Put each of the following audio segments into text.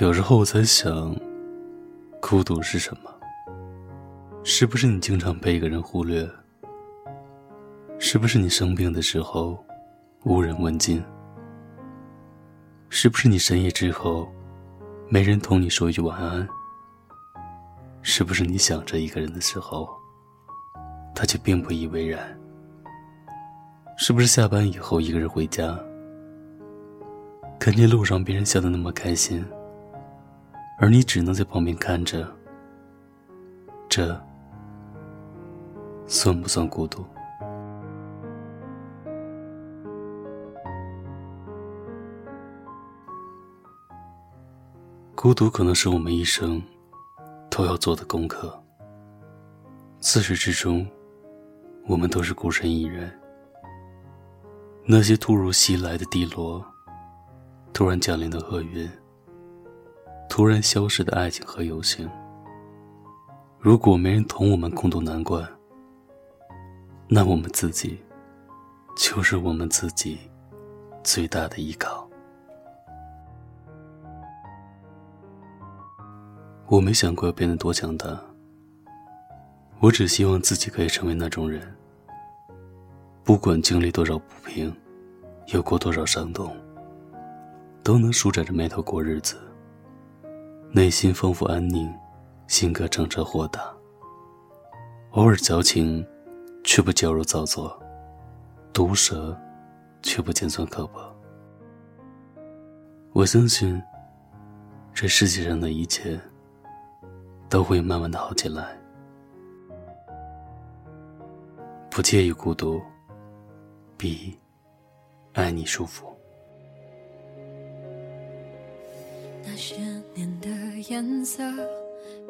有时候我在想，孤独是什么？是不是你经常被一个人忽略？是不是你生病的时候无人问津？是不是你深夜之后没人同你说一句晚安？是不是你想着一个人的时候，他却并不以为然？是不是下班以后一个人回家，看见路上别人笑得那么开心？而你只能在旁边看着，这算不算孤独？孤独可能是我们一生都要做的功课。自始至终，我们都是孤身一人。那些突如其来的低落，突然降临的厄运。突然消失的爱情和友情，如果没人同我们共度难关，那我们自己就是我们自己最大的依靠。我没想过要变得多强大，我只希望自己可以成为那种人，不管经历多少不平，有过多少伤痛，都能舒展着眉头过日子。内心丰富安宁，性格澄澈豁达。偶尔矫情，却不矫揉造作；毒舌，却不尖酸刻薄。我相信，这世界上的一切都会慢慢的好起来。不介意孤独，比爱你舒服。那些年的颜色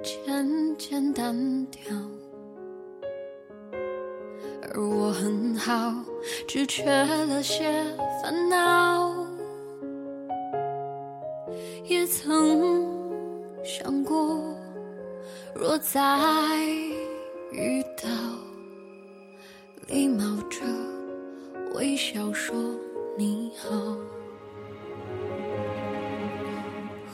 渐渐单调，而我很好，只缺了些烦恼。也曾想过，若再遇到，礼貌着微笑说你好。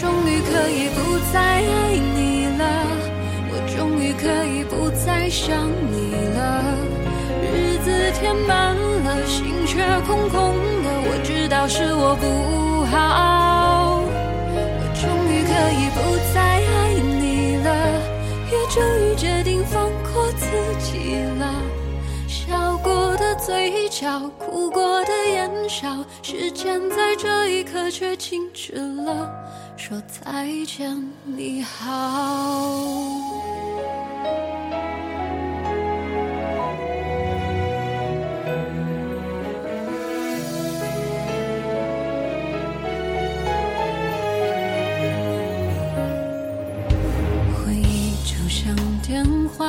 终于可以不再爱你了，我终于可以不再想你了。日子填满了，心却空空的，我知道是我不好。笑，哭过的眼梢，时间在这一刻却静止了，说再见，你好。回忆就像电话